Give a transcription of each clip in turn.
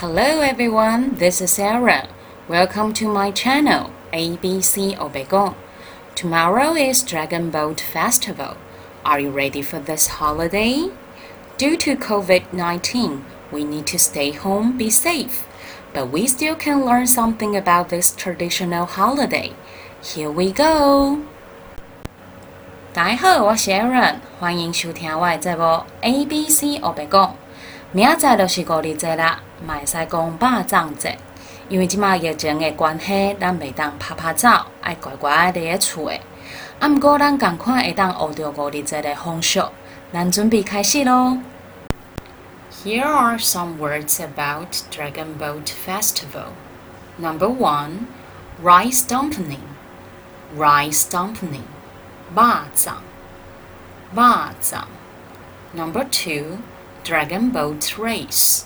Hello everyone, this is Sarah. Welcome to my channel, ABC Obego. Tomorrow is Dragon Boat Festival. Are you ready for this holiday? Due to COVID 19, we need to stay home, be safe. But we still can learn something about this traditional holiday. Here we go! 大家好，我是 Aaron，欢迎收听我的节目 ABC 黑白讲。明仔就是五二节啦， 卖使讲肉粽节，因为即马疫情的关系，咱袂当拍拍走，爱乖乖伫咧厝诶。啊，毋过咱共款会当学着五二节的风俗，咱准备开始咯。Here are some words about Dragon Boat Festival. Number one, rice dumpling. Rice dumpling. 肉粽，肉粽。Number two, Dragon Boat Race.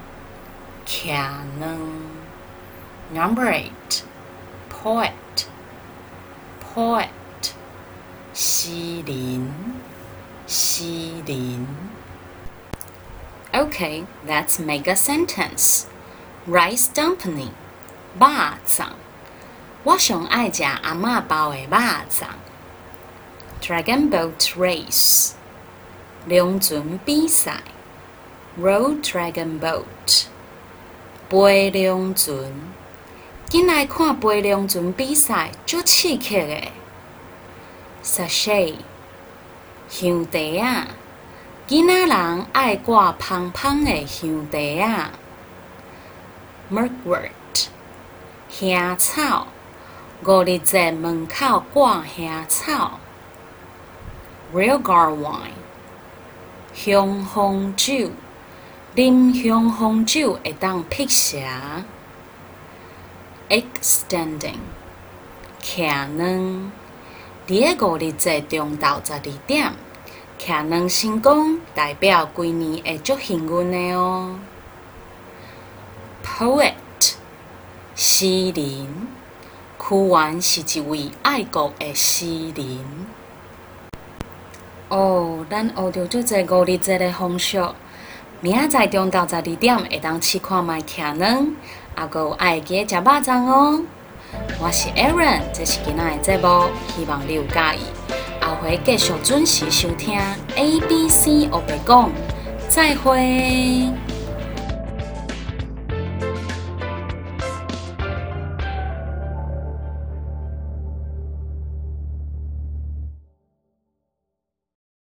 卡能。Number eight, poet. Poet. 诗人，诗人。Okay, let's make a sentence. Rice dumpling, 肉粽。我上爱食阿嬷包的肉粽。Dragon boat race, 龙船比赛。Row dragon boat, 飞龙船。今来看飞龙船比赛，足刺激的。Sachet, 香袋啊。囡仔人爱挂芳芳的香袋啊，Mugwort，香草，五日节门口挂香草，Realgar wine，香红酒，啉香红酒会当辟邪，Extending，徛卵，伫个五二节中昼十二点。徛两成功，代表规年会足幸运的哦。Poet，诗人，屈原是一位爱国的诗人。哦，咱学着足济五日节的风俗，明仔载中昼十二点会当试看卖徛卵，也有爱记食肉粽哦。我是 Aaron，这是今仔的节目，希望你有介意。后回继续准时收听 ABC 学白讲，再会。